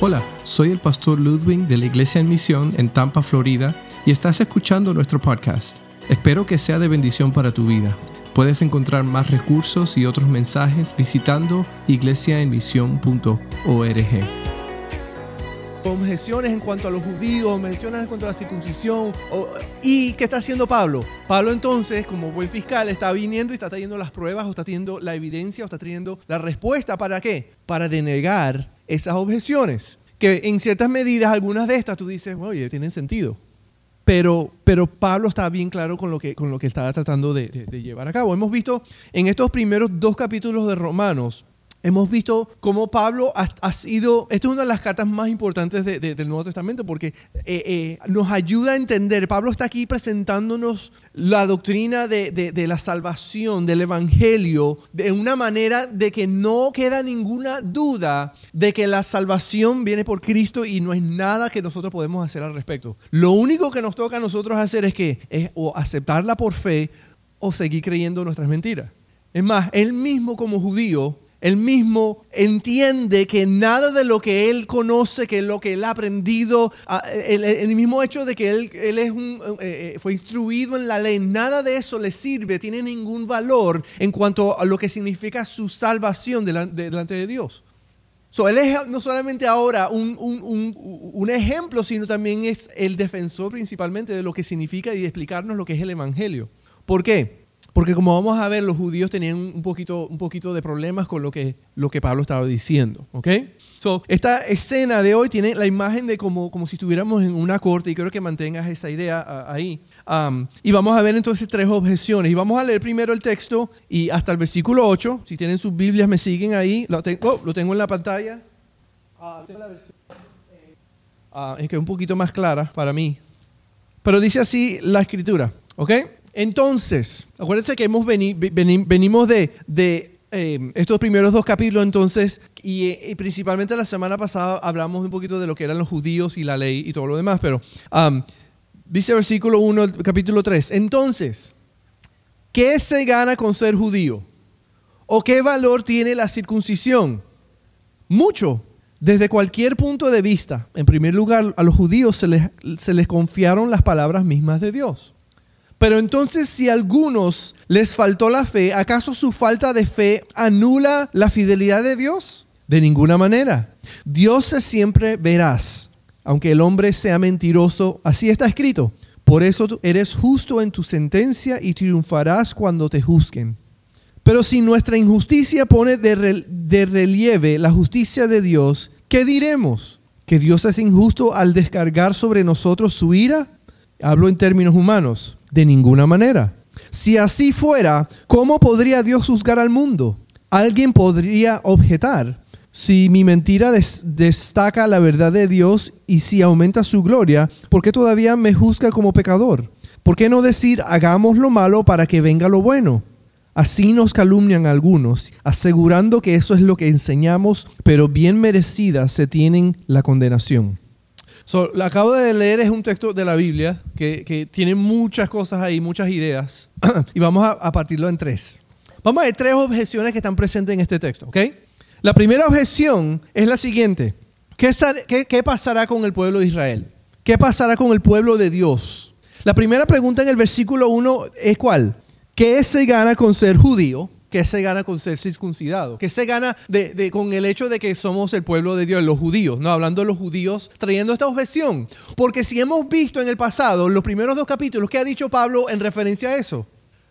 Hola, soy el pastor Ludwig de la Iglesia en Misión en Tampa, Florida, y estás escuchando nuestro podcast. Espero que sea de bendición para tu vida. Puedes encontrar más recursos y otros mensajes visitando iglesiaenmisión.org. Objeciones en cuanto a los judíos, objeciones en cuanto a la circuncisión. ¿Y qué está haciendo Pablo? Pablo entonces, como buen fiscal, está viniendo y está trayendo las pruebas o está trayendo la evidencia o está trayendo la respuesta. ¿Para qué? Para denegar esas objeciones. Que en ciertas medidas, algunas de estas tú dices, oye, tienen sentido. Pero, pero Pablo está bien claro con lo que, con lo que estaba tratando de, de llevar a cabo. Hemos visto en estos primeros dos capítulos de Romanos Hemos visto cómo Pablo ha, sido, esta es una de las cartas más importantes del Nuevo Testamento porque eh, eh, nos ayuda a entender, Pablo está aquí presentándonos la doctrina de, la salvación, del Evangelio, de una manera de que no queda ninguna duda de que la salvación viene por Cristo y no es nada que nosotros podemos hacer al respecto. Lo único que nos toca a nosotros hacer es que o aceptarla por fe o seguir creyendo nuestras mentiras. Es más, él mismo como judío él mismo entiende que nada de lo que él conoce, que lo que él ha aprendido, el, mismo hecho de que él, es un, eh, eh, fue instruido en la ley, nada de eso le sirve, tiene ningún valor en cuanto a lo que significa su salvación delante, de Dios. So, él es no solamente ahora un, un, ejemplo, sino también es el defensor principalmente de lo que significa y explicarnos lo que es el Evangelio. ¿Por qué? Porque como vamos a ver, los judíos tenían un poquito, un poquito de problemas con lo que, lo que Pablo estaba diciendo. ¿ok? So, esta escena de hoy tiene la imagen de como, como si estuviéramos en una corte y quiero que mantengas esa idea ahí. Um, y vamos a ver entonces tres objeciones. Y vamos a leer primero el texto y hasta el versículo 8. Si tienen sus Biblias, me siguen ahí. Lo tengo, oh, lo tengo en la pantalla. Uh, es que es un poquito más clara para mí. Pero dice así la escritura. ¿Ok? Entonces, acuérdense que hemos venimos de, eh, estos primeros dos capítulos entonces, y, principalmente la semana pasada hablamos un poquito de lo que eran los judíos y la ley y todo lo demás, pero um, dice versículo 1, capítulo 3, entonces, ¿qué se gana con ser judío? ¿O qué valor tiene la circuncisión? Mucho, desde cualquier punto de vista. En primer lugar, a los judíos se les, se les confiaron las palabras mismas de Dios. Pero entonces si a algunos les faltó la fe, ¿acaso su falta de fe anula la fidelidad de Dios? De ninguna manera. Dios siempre veraz, aunque el hombre sea mentiroso, así está escrito. Por eso eres justo en tu sentencia y triunfarás cuando te juzguen. Pero si nuestra injusticia pone de, de relieve la justicia de Dios, ¿qué diremos? ¿Que Dios es injusto al descargar sobre nosotros su ira? Hablo en términos humanos. De ninguna manera. Si así fuera, ¿cómo podría Dios juzgar al mundo? Alguien podría objetar, si mi mentira destaca la verdad de Dios y si aumenta su gloria, ¿por qué todavía me juzga como pecador? ¿Por qué no decir hagamos lo malo para que venga lo bueno? Así nos calumnian algunos, asegurando que eso es lo que enseñamos, pero bien merecida se tienen la condenación. So, lo acabo de leer, es un texto de la Biblia que, tiene muchas cosas ahí, muchas ideas, y vamos a, partirlo en tres. Vamos a ver tres objeciones que están presentes en este texto, ¿ok? La primera objeción es la siguiente. ¿Qué, ¿Qué, pasará con el pueblo de Israel? ¿Qué pasará con el pueblo de Dios? La primera pregunta en el versículo 1 es cuál? ¿Qué se gana con ser judío? ¿Qué se gana con ser circuncidado? ¿Qué se gana con el hecho de que somos el pueblo de Dios, los judíos? No, hablando de los judíos, trayendo esta objeción. Porque si hemos visto en el pasado, los primeros dos capítulos, ¿qué ha dicho Pablo en referencia a eso?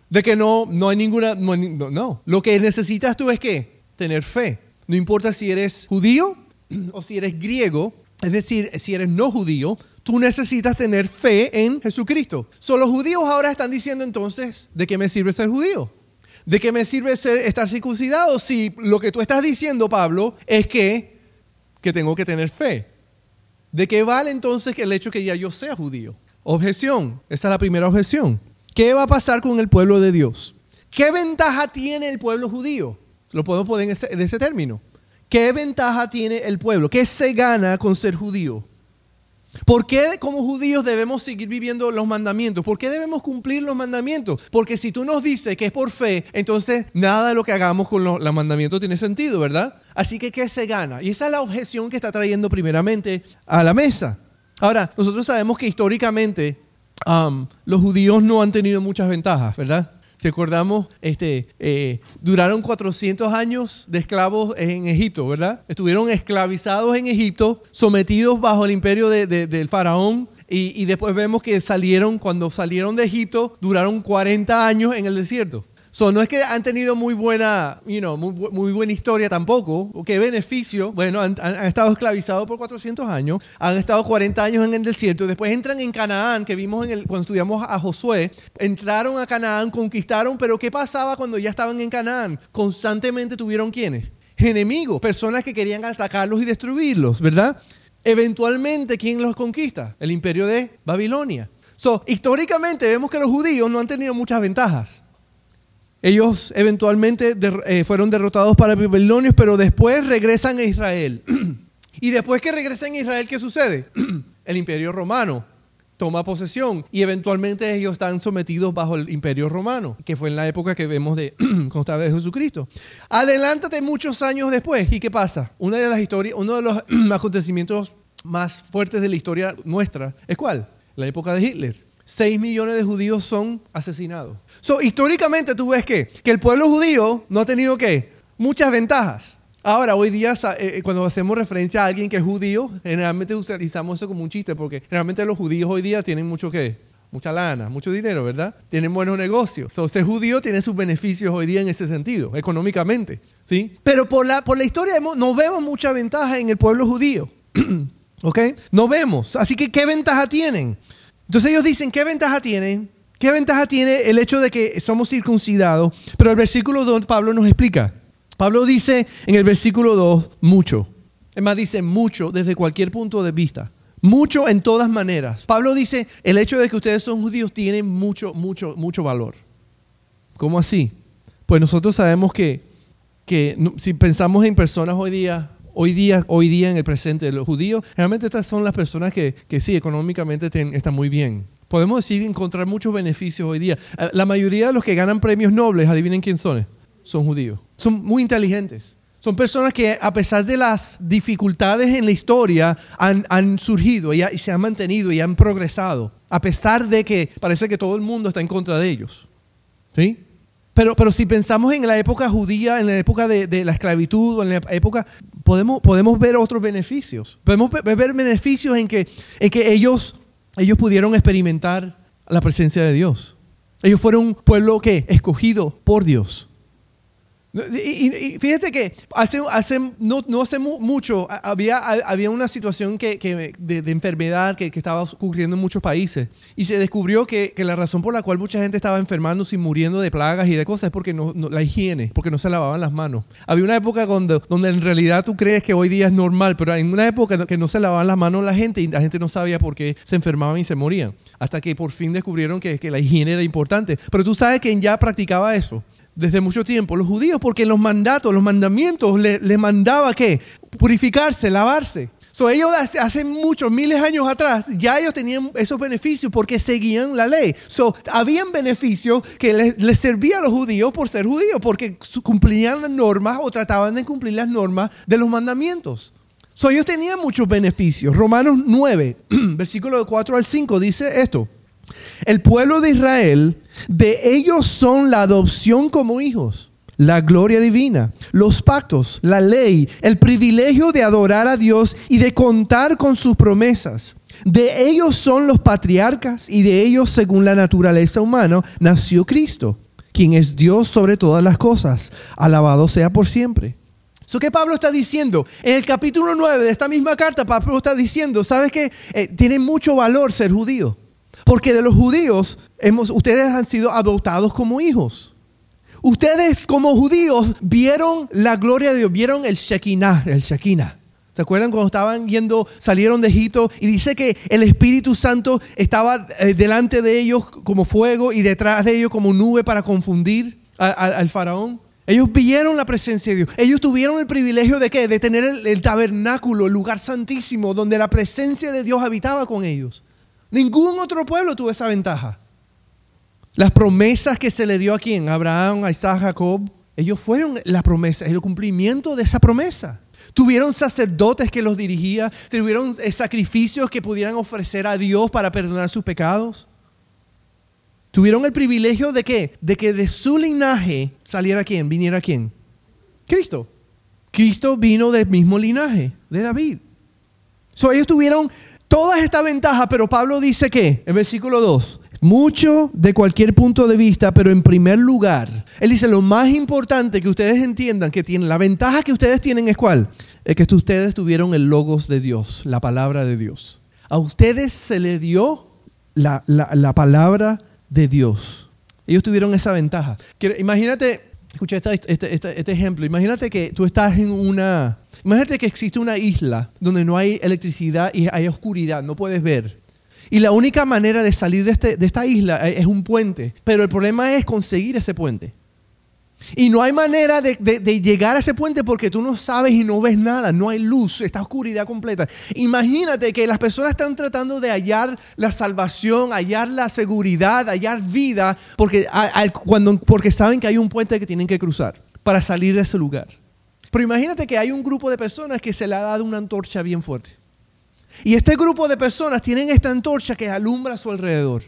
De que no, no hay ninguna... No, no. Lo que necesitas tú es que tener fe. No importa si eres judío o si eres griego, es decir, si eres no judío, tú necesitas tener fe en Jesucristo. So, los judíos ahora están diciendo entonces, ¿de qué me sirve ser judío? ¿De qué me sirve ser, estar circuncidado si lo que tú estás diciendo, Pablo, es que, que tengo que tener fe? ¿De qué vale entonces el hecho que ya yo sea judío? Objeción, esta es la primera objeción. ¿Qué va a pasar con el pueblo de Dios? ¿Qué ventaja tiene el pueblo judío? Lo podemos poner en ese, en ese término. ¿Qué ventaja tiene el pueblo? ¿Qué se gana con ser judío? ¿Por qué como judíos debemos seguir viviendo los mandamientos? ¿Por qué debemos cumplir los mandamientos? Porque si tú nos dices que es por fe, entonces nada de lo que hagamos con los, mandamientos tiene sentido, ¿verdad? Así que, ¿qué se gana? Y esa es la objeción que está trayendo primeramente a la mesa. Ahora, nosotros sabemos que históricamente los judíos no han tenido muchas ventajas, ¿verdad? Recordamos, este, eh, duraron 400 años de esclavos en Egipto, ¿verdad? Estuvieron esclavizados en Egipto, sometidos bajo el imperio del faraón. Y, y después vemos que salieron, cuando salieron de Egipto, duraron 40 años en el desierto no es que han tenido muy buena, you muy, buena historia tampoco. ¿Qué beneficio? Bueno, han, estado esclavizados por 400 años, han estado 40 años en el desierto, después entran en Canaán, que vimos en el, cuando estudiamos a Josué, entraron a Canaán, conquistaron, pero ¿qué pasaba cuando ya estaban en Canaán? Constantemente tuvieron quiénes? Enemigos, personas que querían atacarlos y destruirlos, ¿verdad? Eventualmente, ¿quién los conquista? El imperio de Babilonia. So, históricamente vemos que los judíos no han tenido muchas ventajas. Ellos eventualmente eh, fueron derrotados para babilonios, pero después regresan a Israel. y después que regresan a Israel, ¿qué sucede? el imperio romano toma posesión y eventualmente ellos están sometidos bajo el imperio romano, que fue en la época que vemos de constaba de Jesucristo. Adelántate muchos años después y ¿qué pasa? Una de las historias, uno de los acontecimientos más fuertes de la historia nuestra es cuál? La época de Hitler. Seis millones de judíos son asesinados. So, históricamente tú ves que, que el pueblo judío no ha tenido ¿qué? muchas ventajas. Ahora, hoy día, eh, eh, cuando hacemos referencia a alguien que es judío, generalmente utilizamos eso como un chiste, porque realmente los judíos hoy día tienen mucho ¿qué? Mucha lana, mucho dinero, ¿verdad? Tienen buenos negocios. So, ser judío tiene sus beneficios hoy día en ese sentido, económicamente. ¿sí? Pero por la, por la historia no vemos mucha ventaja en el pueblo judío. ¿Ok? No vemos. Así que, ¿qué ventaja tienen? Entonces ellos dicen, ¿qué ventaja tienen? ¿Qué ventaja tiene el hecho de que somos circuncidados? Pero el versículo 2 Pablo nos explica. Pablo dice en el versículo 2 mucho. Es más, dice mucho desde cualquier punto de vista. Mucho en todas maneras. Pablo dice, el hecho de que ustedes son judíos tiene mucho, mucho, mucho valor. ¿Cómo así? Pues nosotros sabemos que, que si pensamos en personas hoy día, hoy día, hoy día en el presente los judíos, realmente estas son las personas que, que sí, económicamente están muy bien podemos decir encontrar muchos beneficios hoy día. Eh, la mayoría de los que ganan premios nobles, adivinen quién son. Son judíos. Son muy inteligentes. Son personas que a pesar de las dificultades en la historia han, surgido y, se han mantenido y han progresado. A pesar de que parece que todo el mundo está en contra de ellos. ¿Sí? Pero, pero si pensamos en la época judía, en la época de, la esclavitud, en la época, podemos, podemos ver otros beneficios. Podemos ver beneficios en que, en que ellos ellos pudieron experimentar la presencia de Dios. Ellos fueron un pueblo que escogido por Dios. Y, fíjate que hace, hace, no, hace mucho había, había una situación que, de, enfermedad que, estaba ocurriendo en muchos países y se descubrió que, la razón por la cual mucha gente estaba enfermándose y muriendo de plagas y de cosas es porque no, la higiene, porque no se lavaban las manos. Había una época donde, donde en realidad tú crees que hoy día es normal, pero en una época que no se lavaban las manos la gente y la gente no sabía por qué se enfermaban y se morían. Hasta que por fin descubrieron que, que la higiene era importante. Pero tú sabes que ya practicaba eso desde mucho tiempo, los judíos, porque los mandatos, los mandamientos les le mandaba que purificarse, lavarse. So, ellos hace muchos, miles de años atrás, ya ellos tenían esos beneficios porque seguían la ley. So, habían beneficios que les, les servían a los judíos por ser judíos, porque cumplían las normas o trataban de cumplir las normas de los mandamientos. So, ellos tenían muchos beneficios. Romanos 9, versículo 4 al 5 dice esto. El pueblo de Israel, de ellos son la adopción como hijos, la gloria divina, los pactos, la ley, el privilegio de adorar a Dios y de contar con sus promesas. De ellos son los patriarcas y de ellos, según la naturaleza humana, nació Cristo, quien es Dios sobre todas las cosas. Alabado sea por siempre. ¿So qué Pablo está diciendo? En el capítulo 9 de esta misma carta, Pablo está diciendo, ¿sabes qué? Eh, tiene mucho valor ser judío. Porque de los judíos, hemos, ustedes han sido adoptados como hijos. Ustedes como judíos vieron la gloria de Dios, vieron el Shekinah, el Shekinah. ¿Se acuerdan cuando estaban yendo, salieron de Egipto y dice que el Espíritu Santo estaba eh, delante de ellos como fuego y detrás de ellos como nube para confundir al faraón? Ellos vieron la presencia de Dios. Ellos tuvieron el privilegio de qué? De tener el tabernáculo, el lugar santísimo donde la presencia de Dios habitaba con ellos. Ningún otro pueblo tuvo esa ventaja. Las promesas que se le dio a quién? Abraham, Isaac, Jacob. Ellos fueron la promesa, el cumplimiento de esa promesa. Tuvieron sacerdotes que los dirigían, tuvieron eh, sacrificios que pudieran ofrecer a Dios para perdonar sus pecados. Tuvieron el privilegio de que, de que de su linaje saliera quién, viniera quién. Cristo. Cristo vino del mismo linaje, de David. Ellos tuvieron todas estas ventajas, pero Pablo dice que, en versículo 2, mucho de cualquier punto de vista, pero en primer lugar, él dice, lo más importante que ustedes entiendan que tienen, la ventaja que ustedes tienen es cuál? Es que ustedes tuvieron el logos de Dios, la palabra de Dios. A ustedes se le dio la, palabra de Dios. Ellos tuvieron esa ventaja. Imagínate, escucha este, este, este, ejemplo, imagínate que tú estás en una, imagínate que existe una isla donde no hay electricidad y hay oscuridad, no puedes ver. Y la única manera de salir de, este, de esta isla es un puente. Pero el problema es conseguir ese puente. Y no hay manera de, llegar a ese puente porque tú no sabes y no ves nada, no hay luz, está oscuridad completa. Imagínate que las personas están tratando de hallar la salvación, hallar la seguridad, hallar vida, porque, cuando, porque saben que hay un puente que tienen que cruzar para salir de ese lugar. Pero imagínate que hay un grupo de personas que se le ha dado una antorcha bien fuerte. Y este grupo de personas tienen esta antorcha que alumbra a su alrededor.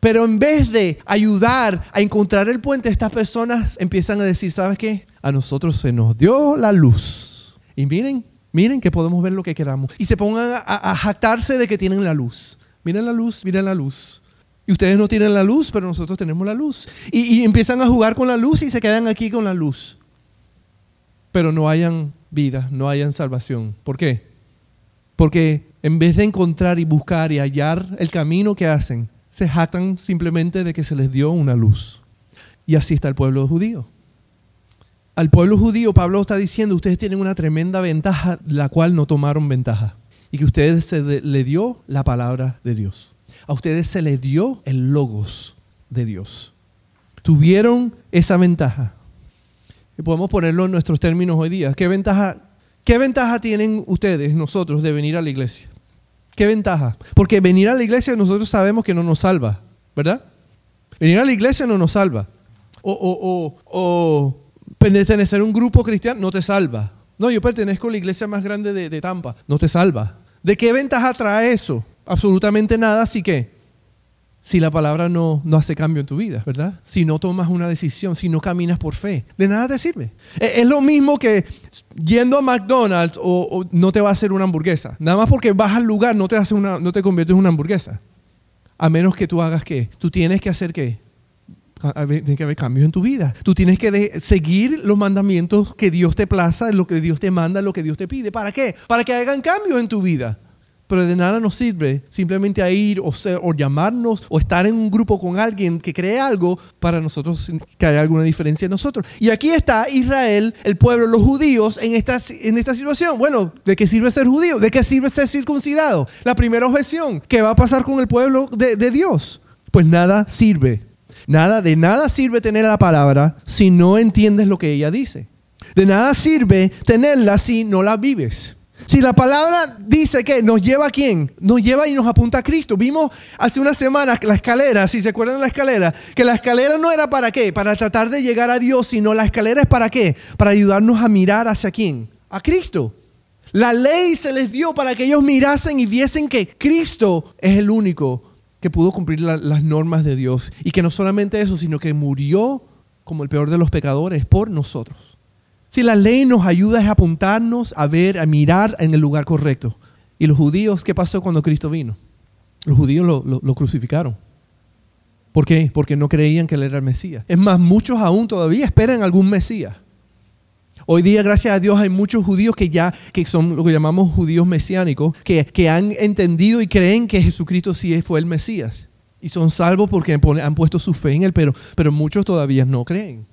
Pero en vez de ayudar a encontrar el puente, estas personas empiezan a decir, ¿sabes qué? A nosotros se nos dio la luz. Y miren, miren que podemos ver lo que queramos. Y se pongan a, jactarse de que tienen la luz. Miren la luz, miren la luz. Y ustedes no tienen la luz, pero nosotros tenemos la luz. Y, y empiezan a jugar con la luz y se quedan aquí con la luz. Pero no hayan vida, no hayan salvación. ¿Por qué? Porque en vez de encontrar y buscar y hallar el camino que hacen, se jactan simplemente de que se les dio una luz. Y así está el pueblo judío. Al pueblo judío Pablo está diciendo, ustedes tienen una tremenda ventaja, la cual no tomaron ventaja. Y que ustedes se le dio la palabra de Dios. A ustedes se les dio el logos de Dios. Tuvieron esa ventaja. Y podemos ponerlo en nuestros términos hoy día. ¿Qué ventaja ¿Qué ventaja tienen ustedes, nosotros, de venir a la iglesia? ¿Qué ventaja? Porque venir a la iglesia nosotros sabemos que no nos salva, ¿verdad? Venir a la iglesia no nos salva. O, o, o, pertenecer a un grupo cristiano no te salva. No, yo pertenezco a la iglesia más grande de, de Tampa, no te salva. ¿De qué ventaja trae eso? Absolutamente nada, así que si la palabra no, no hace cambio en tu vida, ¿verdad? Si no tomas una decisión, si no caminas por fe, de nada te sirve. E, es lo mismo que yendo a McDonald's o, no te va a hacer una hamburguesa. Nada más porque vas al lugar no te, hace una, no te conviertes en una hamburguesa. A menos que tú hagas qué. Tú tienes que hacer qué. Tiene que haber cambios en tu vida. Tú tienes que seguir los mandamientos que Dios te plaza, lo que Dios te manda, lo que Dios te pide. ¿Para qué? Para que hagan cambios en tu vida. Pero de nada nos sirve simplemente a ir o, ser, o llamarnos o estar en un grupo con alguien que cree algo para nosotros que haya alguna diferencia en nosotros. Y aquí está Israel, el pueblo, los judíos en esta, en esta situación. Bueno, ¿de qué sirve ser judío? ¿De qué sirve ser circuncidado? La primera objeción, ¿qué va a pasar con el pueblo de, de Dios? Pues nada sirve. Nada, de nada sirve tener la palabra si no entiendes lo que ella dice. De nada sirve tenerla si no la vives. Si la palabra dice que nos lleva a quién, nos lleva y nos apunta a Cristo. Vimos hace unas semanas la escalera, si se acuerdan de la escalera, que la escalera no era para qué, para tratar de llegar a Dios, sino la escalera es para qué, para ayudarnos a mirar hacia quién, a Cristo. La ley se les dio para que ellos mirasen y viesen que Cristo es el único que pudo cumplir las normas de Dios. Y que no solamente eso, sino que murió como el peor de los pecadores por nosotros. Si la ley nos ayuda a apuntarnos a ver, a mirar en el lugar correcto. ¿Y los judíos qué pasó cuando Cristo vino? Los judíos lo, crucificaron. ¿Por qué? Porque no creían que Él era el Mesías. Es más, muchos aún todavía esperan algún Mesías. Hoy día, gracias a Dios, hay muchos judíos que ya, que son lo que llamamos judíos mesiánicos, que, que han entendido y creen que Jesucristo sí fue el Mesías. Y son salvos porque han puesto su fe en Él, pero, pero muchos todavía no creen.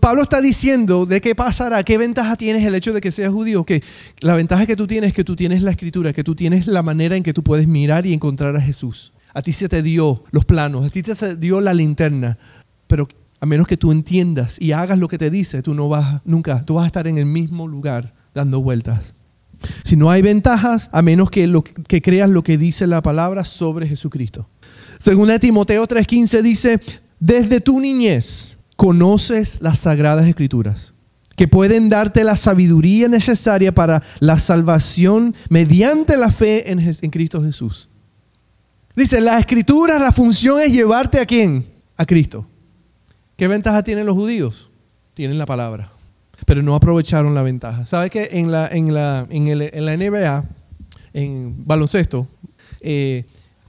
Pablo está diciendo de qué pasará, qué ventaja tienes el hecho de que seas judío. Que la ventaja que tú tienes es que tú tienes la escritura, que tú tienes la manera en que tú puedes mirar y encontrar a Jesús. A ti se te dio los planos, a ti se dio la linterna, pero a menos que tú entiendas y hagas lo que te dice, tú no vas nunca, tú vas a estar en el mismo lugar dando vueltas. Si no hay ventajas, a menos que, lo, que creas lo que dice la palabra sobre Jesucristo. Según Timoteo 3:15 dice, desde tu niñez conoces las sagradas escrituras, que pueden darte la sabiduría necesaria para la salvación mediante la fe en, en Cristo Jesús. Dice, las escrituras, la función es llevarte a quién? A Cristo. ¿Qué ventaja tienen los judíos? Tienen la palabra, pero no aprovecharon la ventaja. ¿Sabes que en la, en la, en la NBA, en baloncesto, eh,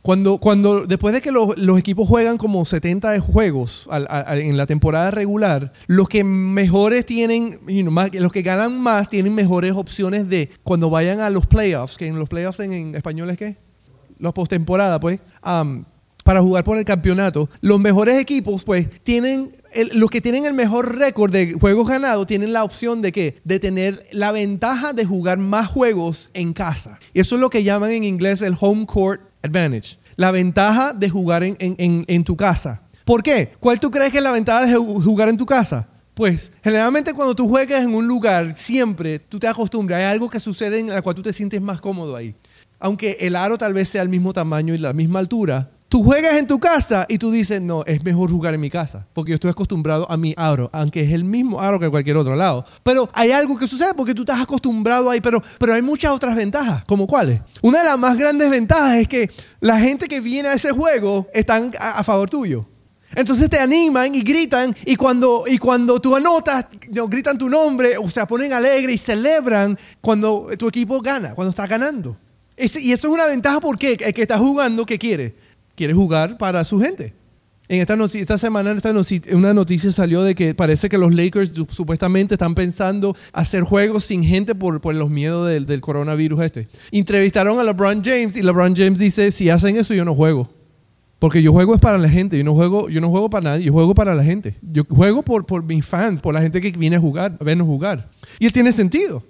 cuando, cuando, después de que los, equipos juegan como 70 juegos en la temporada regular, los que mejores tienen, más, los que ganan más tienen mejores opciones de cuando vayan a los playoffs, que en los playoffs en, español es qué? Los postemporada, pues, para jugar por el campeonato. Los mejores equipos, pues, tienen los que tienen el mejor récord de juegos ganados tienen la opción de qué? De tener la ventaja de jugar más juegos en casa. Y eso es lo que llaman en inglés el home court advantage. La ventaja de jugar en, en, tu casa. ¿Por qué? ¿Cuál tú crees que es la ventaja de jugar en tu casa? Pues generalmente cuando tú juegas en un lugar, siempre tú te acostumbras, hay algo que sucede en el cual tú te sientes más cómodo ahí. Aunque el aro tal vez sea el mismo tamaño y la misma altura, Tú juegas en tu casa y tú dices, no, es mejor jugar en mi casa, porque yo estoy acostumbrado a mi aro, aunque es el mismo aro que cualquier otro lado. Pero hay algo que sucede porque tú estás acostumbrado ahí, pero, pero hay muchas otras ventajas, como cuáles. Una de las más grandes ventajas es que la gente que viene a ese juego están a, favor tuyo. Entonces te animan y gritan y cuando, y cuando tú anotas, gritan tu nombre o se ponen alegres y celebran cuando tu equipo gana, cuando está ganando. Y eso es una ventaja porque el que está jugando, ¿qué quiere? Quiere jugar para su gente. En esta, esta semana esta una noticia salió de que parece que los Lakers supuestamente están pensando hacer juegos sin gente por, por los miedos del, del, coronavirus este. Entrevistaron a LeBron James y LeBron James dice, si hacen eso yo no juego. Porque yo juego es para la gente, yo no juego, yo no juego para nadie, yo juego para la gente. Yo juego por, por mis fans, por la gente que viene a jugar, a vernos jugar. Y él tiene sentido.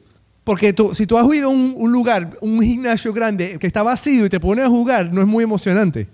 Porque tú, si tú has ido a un, un lugar, un gimnasio grande que está vacío y te pones a jugar, no es muy emocionante.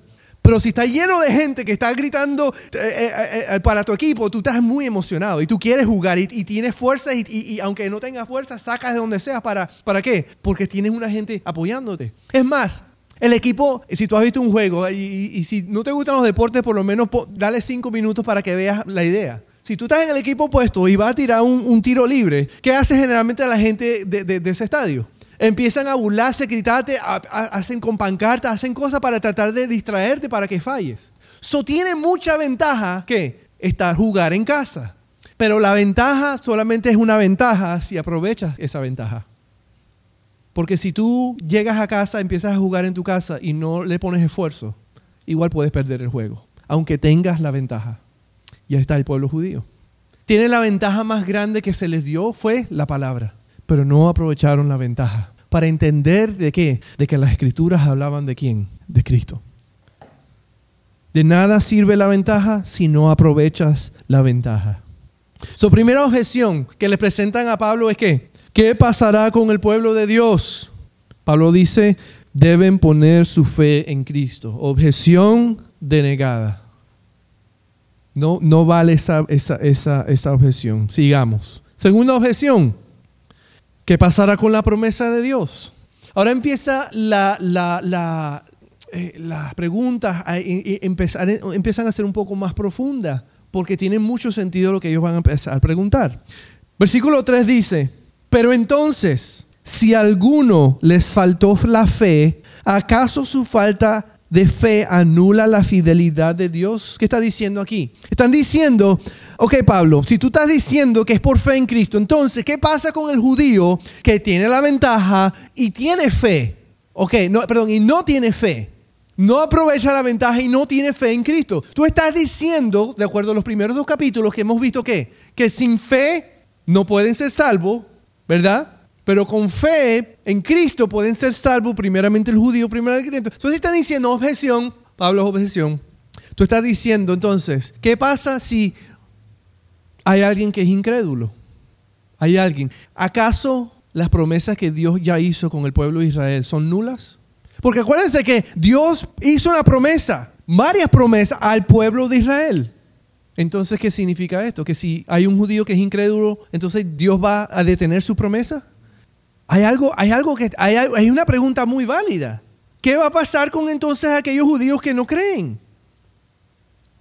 Pero si está lleno de gente que está gritando eh, eh, eh, para tu equipo, tú estás muy emocionado y tú quieres jugar y, tienes fuerza y, aunque no tengas fuerza, sacas de donde sea. ¿Para, ¿Para qué? Porque tienes una gente apoyándote. Es más, el equipo, si tú has visto un juego y, si no te gustan los deportes, por lo menos dale cinco minutos para que veas la idea. Si tú estás en el equipo opuesto y vas a tirar un, tiro libre, ¿qué hace generalmente la gente de ese estadio? Empiezan a burlarse, gritarte, hacen con pancartas, hacen cosas para tratar de distraerte para que falles. Eso tiene mucha ventaja que estar jugar en casa. Pero la ventaja solamente es una ventaja si aprovechas esa ventaja. Porque si tú llegas a casa, empiezas a jugar en tu casa y no le pones esfuerzo, igual puedes perder el juego, aunque tengas la ventaja. Y ahí está el pueblo judío. Tiene la ventaja más grande que se les dio fue la palabra, pero no aprovecharon la ventaja para entender de qué, de que las escrituras hablaban de quién, de Cristo. De nada sirve la ventaja si no aprovechas la ventaja. Su primera objeción que le presentan a Pablo es que, ¿qué pasará con el pueblo de Dios? Pablo dice, deben poner su fe en Cristo. Objeción denegada. No, no vale esa, esa, esa, esa objeción. Sigamos. Segunda objeción. ¿Qué pasará con la promesa de Dios? Ahora empieza la, eh, las preguntas a, empezar, empiezan a ser un poco más profundas, porque tiene mucho sentido lo que ellos van a empezar a preguntar. Versículo 3 dice, pero entonces, si a alguno les faltó la fe, ¿acaso su falta de fe anula la fidelidad de Dios? ¿Qué está diciendo aquí? Están diciendo, ok Pablo, si tú estás diciendo que es por fe en Cristo, entonces, ¿qué pasa con el judío que tiene la ventaja y tiene fe? Ok, no, perdón, y no tiene fe. No aprovecha la ventaja y no tiene fe en Cristo. Tú estás diciendo, de acuerdo a los primeros dos capítulos que hemos visto que, que sin fe no pueden ser salvos, ¿verdad? Pero con fe en Cristo pueden ser salvos primeramente el judío, primero el cristiano. Entonces está diciendo objeción, Pablo es objeción. Tú estás diciendo entonces, ¿qué pasa si hay alguien que es incrédulo? Hay alguien. ¿Acaso las promesas que Dios ya hizo con el pueblo de Israel son nulas? Porque acuérdense que Dios hizo una promesa, varias promesas al pueblo de Israel. Entonces, ¿qué significa esto? Que si hay un judío que es incrédulo, entonces Dios va a detener su promesa. Hay algo, hay algo que, hay, hay una pregunta muy válida. ¿Qué va a pasar con entonces aquellos judíos que no creen?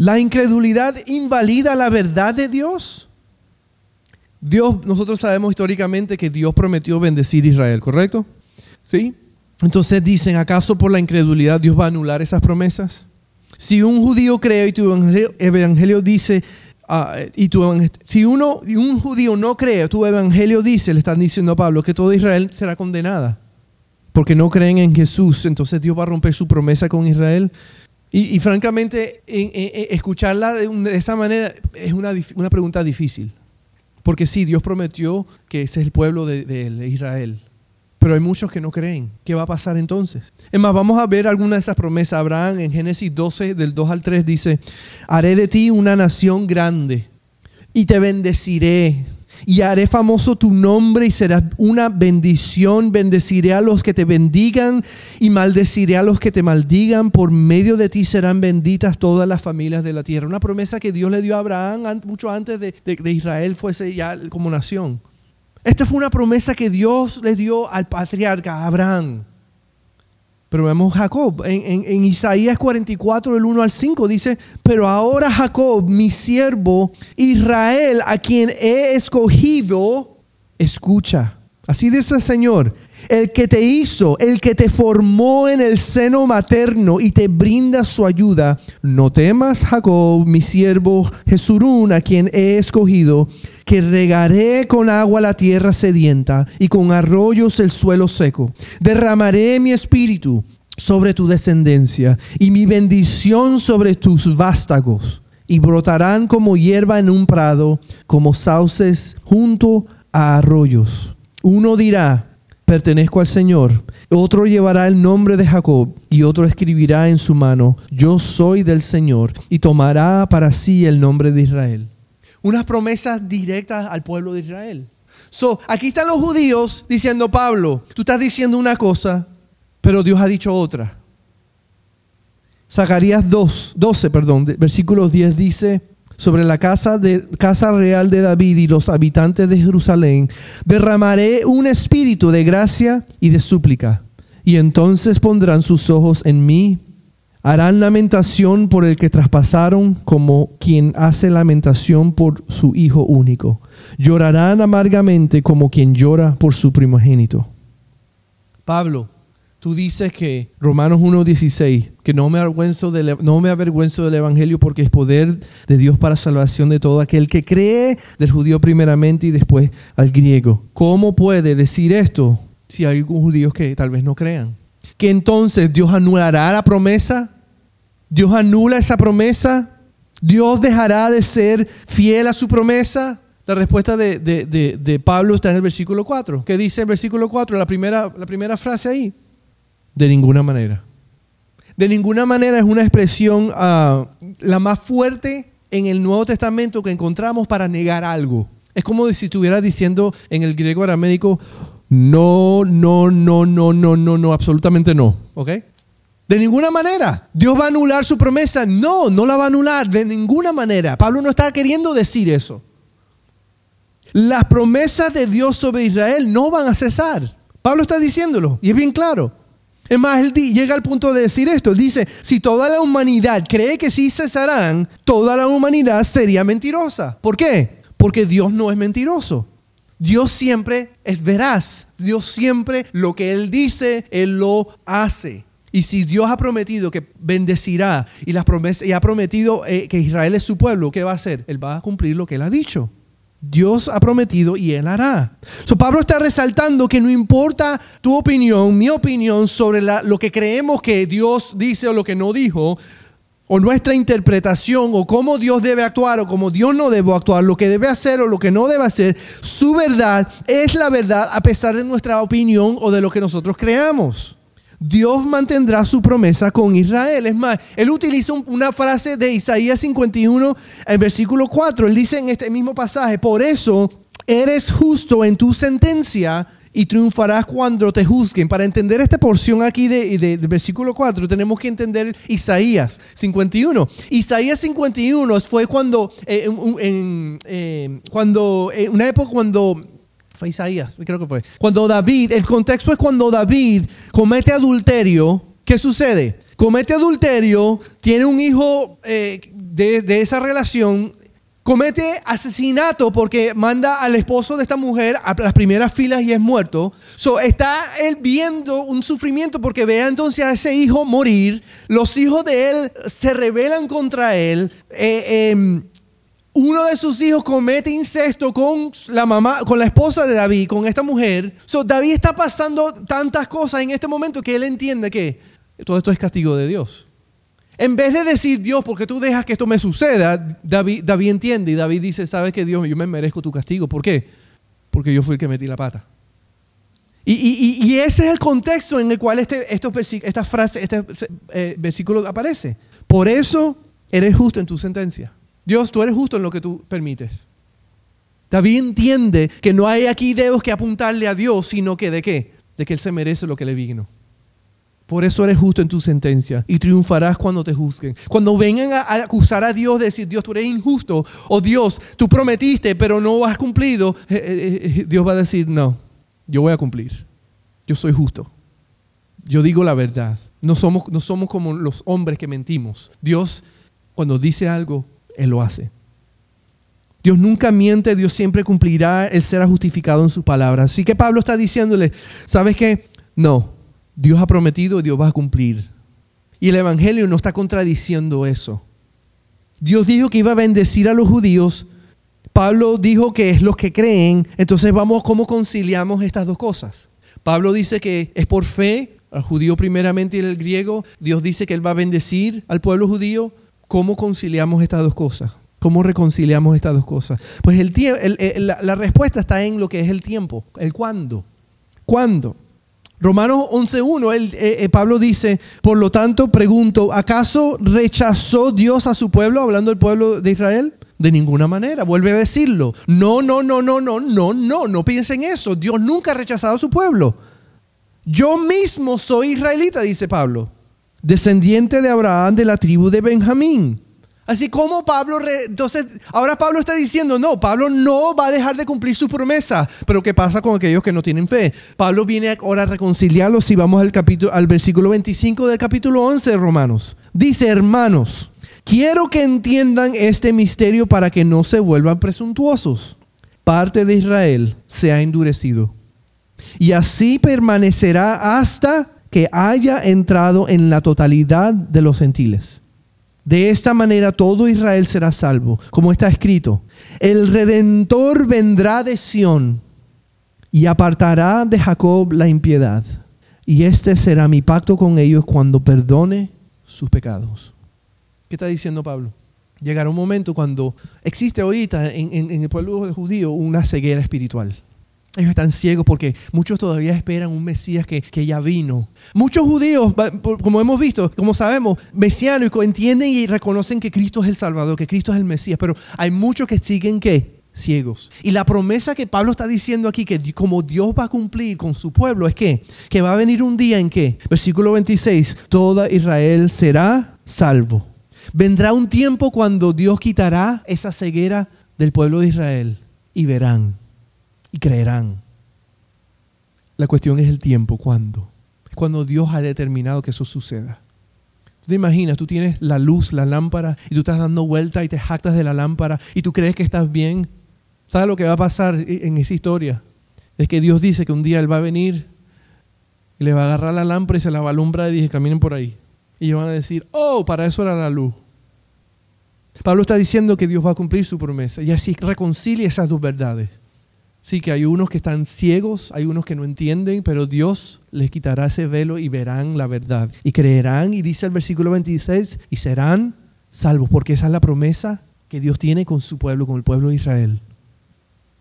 ¿La incredulidad invalida la verdad de Dios? Dios, nosotros sabemos históricamente que Dios prometió bendecir a Israel, ¿correcto? ¿Sí? Entonces dicen, ¿acaso por la incredulidad Dios va a anular esas promesas? Si un judío cree y tu evangelio, dice, ah, y tu, si uno, un judío no cree, tu evangelio dice, le están diciendo a Pablo, que todo Israel será condenada, porque no creen en Jesús, entonces Dios va a romper su promesa con Israel. Y, francamente, escucharla de, esa manera es una, una pregunta difícil. Porque sí, Dios prometió que ese es el pueblo de, Israel. Pero hay muchos que no creen. ¿Qué va a pasar entonces? Es más, vamos a ver alguna de esas promesas. Abraham en Génesis 12, del 2 al 3, dice, haré de ti una nación grande y te bendeciré y haré famoso tu nombre y serás una bendición. Bendeciré a los que te bendigan y maldeciré a los que te maldigan. Por medio de ti serán benditas todas las familias de la tierra. Una promesa que Dios le dio a Abraham mucho antes de, que Israel fuese ya como nación. Esta fue una promesa que Dios le dio al patriarca Abraham. Pero vemos Jacob, en, Isaías 44, del 1 al 5, dice, pero ahora Jacob, mi siervo, Israel, a quien he escogido, escucha. Así dice el Señor, el que te hizo, el que te formó en el seno materno y te brinda su ayuda. No temas, Jacob, mi siervo Jesurún, a quien he escogido que regaré con agua la tierra sedienta y con arroyos el suelo seco. Derramaré mi espíritu sobre tu descendencia y mi bendición sobre tus vástagos y brotarán como hierba en un prado, como sauces junto a arroyos. Uno dirá, pertenezco al Señor. Otro llevará el nombre de Jacob y otro escribirá en su mano, yo soy del Señor, y tomará para sí el nombre de Israel unas promesas directas al pueblo de Israel. So, aquí están los judíos diciendo, Pablo, tú estás diciendo una cosa, pero Dios ha dicho otra. Zacarías 2, 12, perdón, versículo 10 dice, sobre la casa, de, casa real de David y los habitantes de Jerusalén, derramaré un espíritu de gracia y de súplica, y entonces pondrán sus ojos en mí Harán lamentación por el que traspasaron como quien hace lamentación por su hijo único. Llorarán amargamente como quien llora por su primogénito. Pablo, tú dices que Romanos 1.16, que no me, avergüenzo del, no me avergüenzo del Evangelio porque es poder de Dios para salvación de todo aquel que cree, del judío primeramente y después al griego. ¿Cómo puede decir esto si hay judíos que tal vez no crean? que entonces Dios anulará la promesa? ¿Dios anula esa promesa? ¿Dios dejará de ser fiel a su promesa? La respuesta de, Pablo está en el versículo 4. ¿Qué dice el versículo 4? La primera, la primera frase ahí. De ninguna manera. De ninguna manera es una expresión ah, la más fuerte en el Nuevo Testamento que encontramos para negar algo. Es como si estuviera diciendo en el griego aramédico, no, no, no, no, no, no, no, absolutamente no. ¿Ok? De ninguna manera. ¿Dios va a anular su promesa? No, no la va a anular de ninguna manera. Pablo no está queriendo decir eso. Las promesas de Dios sobre Israel no van a cesar. Pablo está diciéndolo y es bien claro. Es más, él llega al punto de decir esto. Dice, si toda la humanidad cree que sí cesarán, toda la humanidad sería mentirosa. ¿Por qué? Porque Dios no es mentiroso. Dios siempre es veraz. Dios siempre lo que Él dice, Él lo hace. Y si Dios ha prometido que bendecirá y, las promesas, y ha prometido eh, que Israel es su pueblo, ¿qué va a hacer? Él va a cumplir lo que Él ha dicho. Dios ha prometido y Él hará. So, Pablo está resaltando que no importa tu opinión, mi opinión sobre lo que creemos que Dios dice o lo que no dijo, o nuestra interpretación o cómo Dios debe actuar o cómo Dios no debe actuar, lo que debe hacer o lo que no debe hacer, su verdad es la verdad a pesar de nuestra opinión o de lo que nosotros creamos. Dios mantendrá su promesa con Israel. Es más, él utiliza una frase de Isaías 51, en versículo 4. Él dice en este mismo pasaje, por eso eres justo en tu sentencia y triunfarás cuando te juzguen. Para entender esta porción aquí de, versículo 4, tenemos que entender Isaías 51. Isaías 51 fue cuando, eh, en, eh, cuando, en una época cuando fue Isaías, creo que fue. Cuando David, el contexto es cuando David comete adulterio, ¿qué sucede? Comete adulterio, tiene un hijo eh, de, esa relación comete asesinato porque manda al esposo de esta mujer a las primeras filas y es muerto. So, está él viendo un sufrimiento porque vea entonces a ese hijo morir. Los hijos de él se rebelan contra él. Eh, em, uno de sus hijos comete incesto con la mamá, con la esposa de David, con esta mujer. So, David está pasando tantas cosas en este momento que él entiende que todo esto es castigo de Dios. En vez de decir, Dios, ¿por qué tú dejas que esto me suceda? David, David entiende y David dice, ¿sabes que Dios, yo me merezco tu castigo? ¿Por qué? Porque yo fui el que metí la pata. Y, ese es el contexto en el cual este, esta frase, este eh, versículo aparece. Por eso eres justo en tu sentencia. Dios, tú eres justo en lo que tú permites. David entiende que no hay aquí dedos que apuntarle a Dios, sino que de qué? De que Él se merece lo que le vino. Por eso eres justo en tu sentencia y triunfarás cuando te juzguen. Cuando vengan a acusar a Dios de decir, Dios, tú eres injusto, o Dios, tú prometiste, pero no has cumplido, eh, eh, eh, Dios va a decir, no, yo voy a cumplir. Yo soy justo. Yo digo la verdad. No somos, no somos como los hombres que mentimos. Dios, cuando dice algo, Él lo hace. Dios nunca miente, Dios siempre cumplirá, Él será justificado en su palabra. Así que Pablo está diciéndole, ¿sabes qué? No, Dios ha prometido y Dios va a cumplir. Y el Evangelio no está contradiciendo eso. Dios dijo que iba a bendecir a los judíos. Pablo dijo que es los que creen. Entonces vamos, ¿cómo conciliamos estas dos cosas? Pablo dice que es por fe, al judío primeramente y al griego. Dios dice que Él va a bendecir al pueblo judío. ¿Cómo conciliamos estas dos cosas? ¿Cómo reconciliamos estas dos cosas? Pues el, la, la respuesta está en lo que es el tiempo, el cuándo. ¿Cuándo? Romanos 11.1, eh, eh, Pablo dice, por lo tanto pregunto, ¿acaso rechazó Dios a su pueblo, hablando del pueblo de Israel? De ninguna manera, vuelve a decirlo. No, no, no, no, no, no, no, no piensen eso. Dios nunca ha rechazado a su pueblo. Yo mismo soy israelita, dice Pablo, descendiente de Abraham de la tribu de Benjamín. Así como Pablo, entonces, ahora Pablo está diciendo, no, Pablo no va a dejar de cumplir su promesa, pero ¿qué pasa con aquellos que no tienen fe? Pablo viene ahora a reconciliarlos si vamos al, capítulo, al versículo 25 del capítulo 11 de Romanos. Dice, hermanos, quiero que entiendan este misterio para que no se vuelvan presuntuosos. Parte de Israel se ha endurecido y así permanecerá hasta que haya entrado en la totalidad de los gentiles. De esta manera todo Israel será salvo, como está escrito. El redentor vendrá de Sión y apartará de Jacob la impiedad. Y este será mi pacto con ellos cuando perdone sus pecados. ¿Qué está diciendo Pablo? Llegará un momento cuando existe ahorita en, en el pueblo judío una ceguera espiritual. Ellos están ciegos porque muchos todavía esperan un Mesías que, ya vino. Muchos judíos, como hemos visto, como sabemos, mesiánicos entienden y reconocen que Cristo es el Salvador, que Cristo es el Mesías, pero hay muchos que siguen qué? Ciegos. Y la promesa que Pablo está diciendo aquí, que como Dios va a cumplir con su pueblo, es que, que va a venir un día en que, versículo 26, toda Israel será salvo. Vendrá un tiempo cuando Dios quitará esa ceguera del pueblo de Israel y verán y creerán. La cuestión es el tiempo, ¿cuándo? Cuando Dios ha determinado que eso suceda. ¿Tú te imaginas? Tú tienes la luz, la lámpara, y tú estás dando vuelta y te jactas de la lámpara y tú crees que estás bien. ¿Sabes lo que va a pasar en esa historia? Es que Dios dice que un día Él va a venir y le va a agarrar la lámpara y se la va a alumbrar y dice, caminen por ahí. Y ellos van a decir, oh, para eso era la luz. Pablo está diciendo que Dios va a cumplir su promesa y así reconcilia esas dos verdades. Sí, que hay unos que están ciegos, hay unos que no entienden, pero Dios les quitará ese velo y verán la verdad. Y creerán, y dice el versículo 26, y serán salvos, porque esa es la promesa que Dios tiene con su pueblo, con el pueblo de Israel.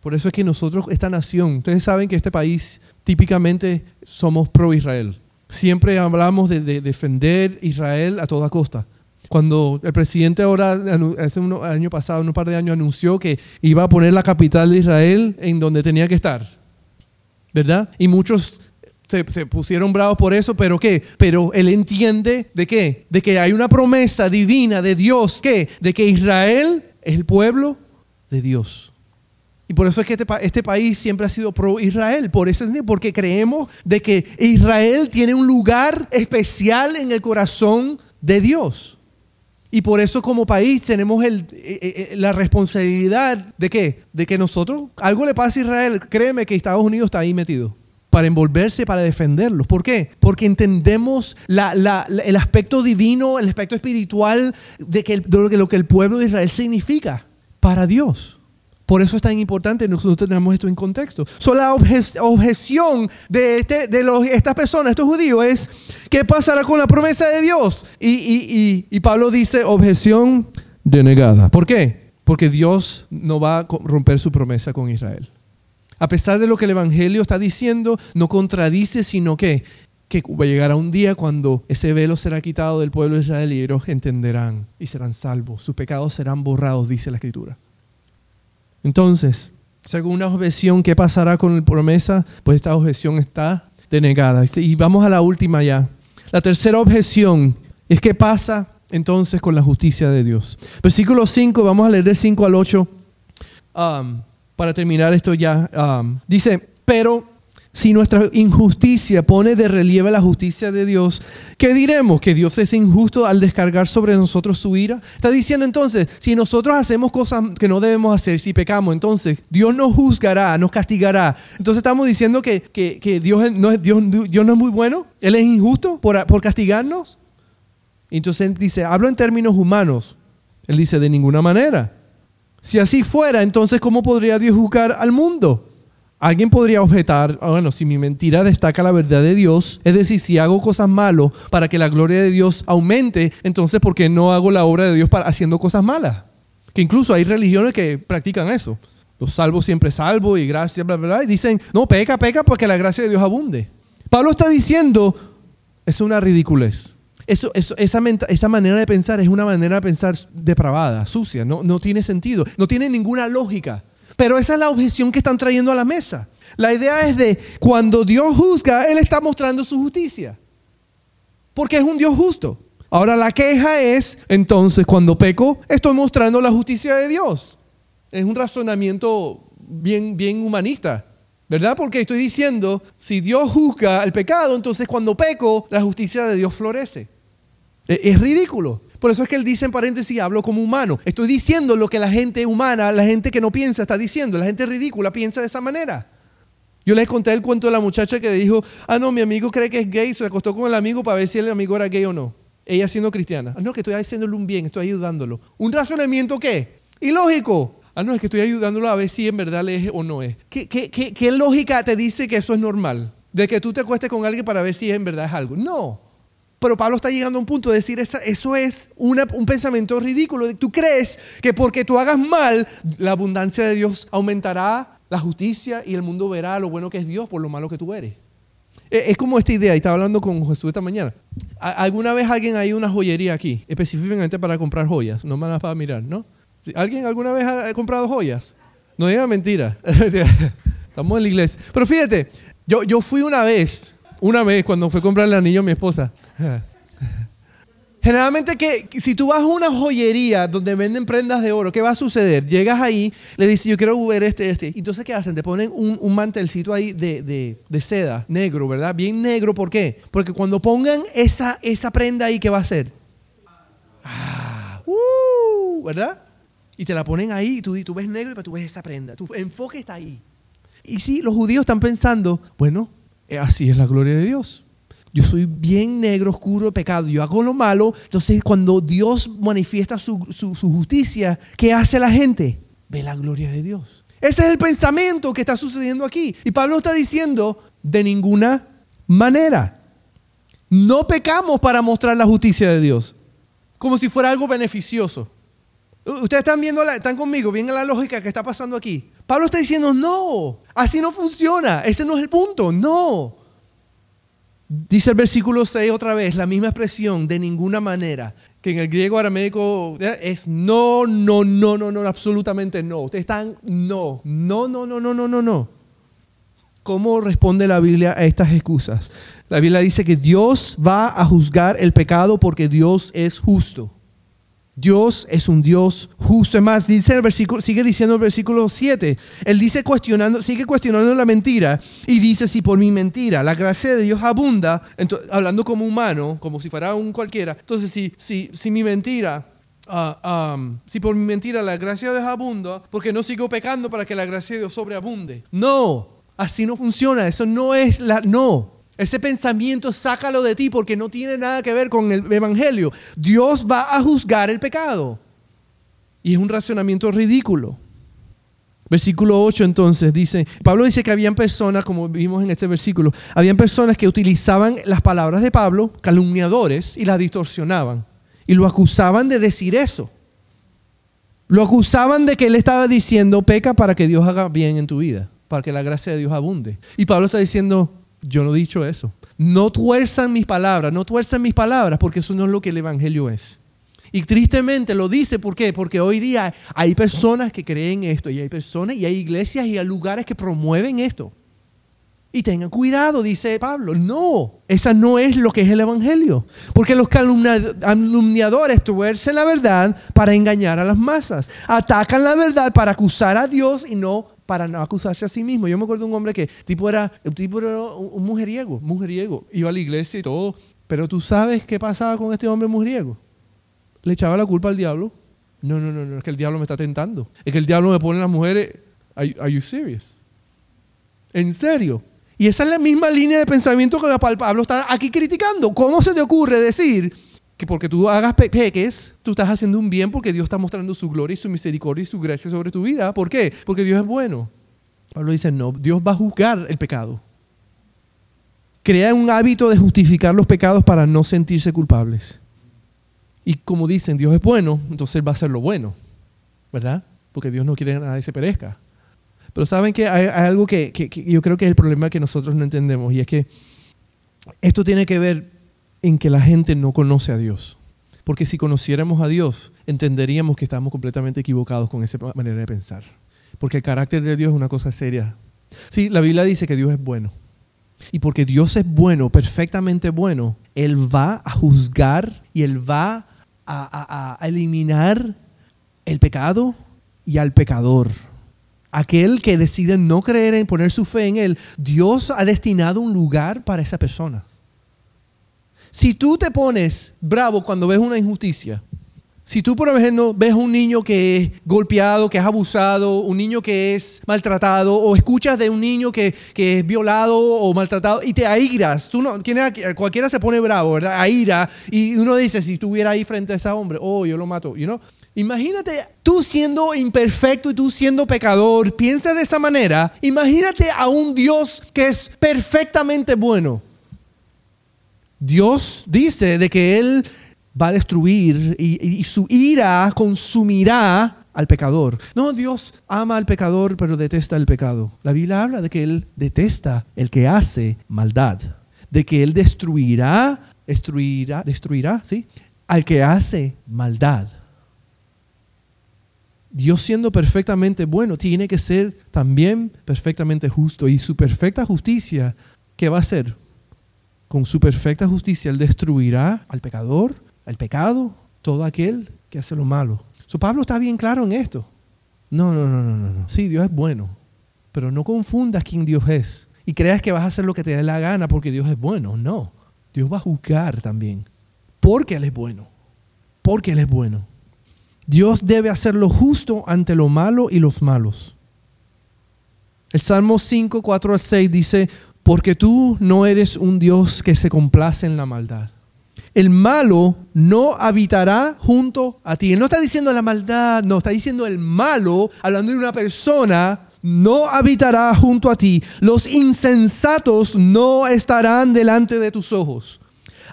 Por eso es que nosotros, esta nación, ustedes saben que este país típicamente somos pro-Israel. Siempre hablamos de, de defender Israel a toda costa cuando el presidente ahora, hace un año pasado, un par de años, anunció que iba a poner la capital de Israel en donde tenía que estar. ¿Verdad? Y muchos se, pusieron bravos por eso, pero ¿qué? Pero él entiende de qué? De que hay una promesa divina de Dios, ¿qué? De que Israel es el pueblo de Dios. Y por eso es que este, este país siempre ha sido pro Israel, por eso es porque creemos de que Israel tiene un lugar especial en el corazón de Dios. Y por eso como país tenemos el, eh, eh, la responsabilidad de qué? De que nosotros, algo le pasa a Israel, créeme que Estados Unidos está ahí metido para envolverse, para defenderlos. ¿Por qué? Porque entendemos el aspecto divino, el aspecto espiritual de, que de lo que el pueblo de Israel significa para Dios. Por eso es tan importante nosotros tenemos esto en contexto. So, la objeción de, este, de los, estas personas, estos judíos, es ¿qué pasará con la promesa de Dios? Y, y, y Pablo dice objeción denegada. ¿Por qué? Porque Dios no va a romper su promesa con Israel. A pesar de lo que el Evangelio está diciendo, no contradice, sino que, que va a llegar a un día cuando ese velo será quitado del pueblo de Israel y ellos entenderán y serán salvos. Sus pecados serán borrados, dice la Escritura. Entonces, según una objeción, ¿qué pasará con la promesa? Pues esta objeción está denegada. Y vamos a la última ya. La tercera objeción es qué pasa entonces con la justicia de Dios. Versículo 5, vamos a leer de 5 al 8 para terminar esto ya. Um, dice, pero si nuestra injusticia pone de relieve la justicia de Dios, ¿qué diremos? ¿Que Dios es injusto al descargar sobre nosotros su ira? Está diciendo entonces, si nosotros hacemos cosas que no debemos hacer, si pecamos, entonces Dios nos juzgará, nos castigará. Entonces estamos diciendo que, Dios, no es, Dios, Dios, no es muy bueno, Él es injusto por, por castigarnos. Entonces él dice, hablo en términos humanos. Él dice, de ninguna manera. Si así fuera, entonces ¿cómo podría Dios juzgar al mundo? Alguien podría objetar, ah, bueno, si mi mentira destaca la verdad de Dios, es decir, si hago cosas malas para que la gloria de Dios aumente, entonces ¿por qué no hago la obra de Dios para, haciendo cosas malas? Que incluso hay religiones que practican eso. Los salvos siempre salvo y gracias, bla, bla, bla. Y dicen, no, peca, peca porque la gracia de Dios abunde. Pablo está diciendo, es una ridiculez. Eso, esa, manera de pensar es una manera de pensar depravada, sucia, no, no tiene sentido, no tiene ninguna lógica. Pero esa es la objeción que están trayendo a la mesa. La idea es de cuando Dios juzga, Él está mostrando su justicia. Porque es un Dios justo. Ahora la queja es, entonces cuando peco, estoy mostrando la justicia de Dios. Es un razonamiento bien, bien humanista. ¿Verdad? Porque estoy diciendo, si Dios juzga el pecado, entonces cuando peco, la justicia de Dios florece. E, es ridículo. Por eso es que él dice en paréntesis, hablo como humano. Estoy diciendo lo que la gente humana, la gente que no piensa está diciendo. La gente ridícula piensa de esa manera. Yo les conté el cuento de la muchacha que dijo, ah, no, mi amigo cree que es gay, se acostó con el amigo para ver si el amigo era gay o no. Ella siendo cristiana. Ah, no, que estoy haciéndole un bien, estoy ayudándolo. ¿Un razonamiento qué? Ilógico. Ah, no, es que estoy ayudándolo a ver si en verdad le es o no es. ¿Qué, qué, qué, qué lógica te dice que eso es normal? De que tú te acuestes con alguien para ver si en verdad es algo. No. Pero Pablo está llegando a un punto de decir, eso es un pensamiento ridículo. Tú crees que porque tú hagas mal, la abundancia de Dios aumentará, la justicia y el mundo verá lo bueno que es Dios por lo malo que tú eres. E, es como esta idea, y estaba hablando con Jesús esta mañana. ¿Alguna vez alguien hay una joyería aquí, específicamente para comprar joyas? No más para mirar, ¿no? ¿Alguien alguna vez ha comprado joyas? No diga mentira. Estamos en la iglesia. Pero fíjate, yo, yo fui una vez, una vez cuando fui a comprar el anillo a mi esposa. Generalmente que si tú vas a una joyería donde venden prendas de oro, ¿qué va a suceder? Llegas ahí, le dices, yo quiero ver este, este. Entonces, ¿qué hacen? Te ponen un, mantelcito ahí de, de, seda, negro, ¿verdad? Bien negro, ¿por qué? Porque cuando pongan esa, esa prenda ahí, ¿qué va a hacer? Ah, uh, ¿verdad? Y te la ponen ahí y tú, tú ves negro y tú ves esa prenda. Tu enfoque está ahí. Y sí, los judíos están pensando, bueno, eh, así es la gloria de Dios. Yo soy bien negro, oscuro, pecado. Yo hago lo malo. Entonces, cuando Dios manifiesta su, su, justicia, ¿qué hace la gente? Ve la gloria de Dios. Ese es el pensamiento que está sucediendo aquí. Y Pablo está diciendo, de ninguna manera. No pecamos para mostrar la justicia de Dios. Como si fuera algo beneficioso. Ustedes están viendo, están conmigo, viendo la lógica que está pasando aquí. Pablo está diciendo, no, así no funciona, ese no es el punto, no. Dice el versículo 6 otra vez, la misma expresión, de ninguna manera, que en el griego aramédico es no, no, no, no, no, absolutamente no. Ustedes están no, no, no, no, no, no, no, no. ¿Cómo responde la Biblia a estas excusas? La Biblia dice que Dios va a juzgar el pecado porque Dios es justo. Dios es un Dios justo. Es más, dice el versículo, sigue diciendo el versículo 7. Él dice cuestionando, sigue cuestionando la mentira y dice, si por mi mentira la gracia de Dios abunda, hablando como humano, como si fuera un cualquiera, entonces si, si, si mi mentira ah, si por mi mentira la gracia de Dios abunda, porque no sigo pecando para que la gracia de Dios sobreabunde. No, así no funciona, eso no es la, no. Ese pensamiento sácalo de ti porque no tiene nada que ver con el Evangelio. Dios va a juzgar el pecado. Y es un racionamiento ridículo. Versículo 8 entonces dice, Pablo dice que habían personas, como vimos en este versículo, habían personas que utilizaban las palabras de Pablo, calumniadores, y las distorsionaban. Y lo acusaban de decir eso. Lo acusaban de que él estaba diciendo, peca para que Dios haga bien en tu vida, para que la gracia de Dios abunde. Y Pablo está diciendo, yo no he dicho eso. No tuerzan mis palabras, no tuerzan mis palabras, porque eso no es lo que el Evangelio es. Y tristemente lo dice, ¿por qué? Porque hoy día hay personas que creen esto y hay personas y hay iglesias y hay lugares que promueven esto. Y tengan cuidado, dice Pablo. No, esa no es lo que es el Evangelio. Porque los calumniadores tuercen la verdad para engañar a las masas. Atacan la verdad para acusar a Dios y no para no acusarse a sí mismo. Yo me acuerdo de un hombre que tipo era, tipo era un mujeriego, mujeriego. Iba a la iglesia y todo. Pero tú sabes qué pasaba con este hombre mujeriego le echaba la culpa al diablo. No, no, no, no, es que el diablo me está tentando. Es que el diablo me pone las mujeres. Are, you serious? ¿En serio? Y esa es la misma línea de pensamiento que Pablo está aquí criticando. ¿Cómo se te ocurre decir que porque tú hagas peques, tú estás haciendo un bien porque Dios está mostrando su gloria y su misericordia y su gracia sobre tu vida? ¿Por qué? Porque Dios es bueno. Pablo dice, no, Dios va a juzgar el pecado. Crea un hábito de justificar los pecados para no sentirse culpables. Y como dicen, Dios es bueno, entonces Él va a hacer lo bueno, ¿verdad? Porque Dios no quiere que nadie se perezca. Pero saben que hay, algo que, yo creo que es el problema que nosotros no entendemos y es que esto tiene que ver en que la gente no conoce a Dios. Porque si conociéramos a Dios, entenderíamos que estamos completamente equivocados con esa manera de pensar. Porque el carácter de Dios es una cosa seria. Sí, la Biblia dice que Dios es bueno. Y porque Dios es bueno, perfectamente bueno, Él va a juzgar y Él va a, eliminar el pecado y al pecador. Aquel que decide no creer en poner su fe en Él, Dios ha destinado un lugar para esa persona. Si tú te pones bravo cuando ves una injusticia, si tú, por ejemplo, ves un niño que es golpeado, que es abusado, un niño que es maltratado, o escuchas de un niño que, es violado o maltratado y te airas, tú no, cualquiera se pone bravo, ¿verdad? Aira, y uno dice, si estuviera ahí frente a ese hombre, oh, yo lo mato, you? Imagínate tú siendo imperfecto y tú siendo pecador, piensa de esa manera, imagínate a un Dios que es perfectamente bueno. Dios dice de que Él va a destruir y, su ira consumirá al pecador. No, Dios ama al pecador, pero detesta el pecado. La Biblia habla de que Él detesta el que hace maldad, de que Él destruirá, destruirá, destruirá, ¿sí? Al que hace maldad. Dios siendo perfectamente bueno, tiene que ser también perfectamente justo. Y su perfecta justicia, ¿qué va a hacer? Con su perfecta justicia, Él destruirá al pecador, el pecado, todo aquel que hace lo malo. So, Pablo está bien claro en esto. No, no, no, no, no. Sí, Dios es bueno, pero no confundas quién Dios es y creas que vas a hacer lo que te dé la gana porque Dios es bueno. No, Dios va a juzgar también porque Él es bueno, porque Él es bueno. Dios debe hacer lo justo ante lo malo y los malos. El Salmo 5, 4 al 6 dice, porque tú no eres un Dios que se complace en la maldad el malo no habitará junto a ti. Él no está diciendo la maldad, no, está diciendo el malo, hablando de una persona, no habitará junto a ti. Los insensatos no estarán delante de tus ojos.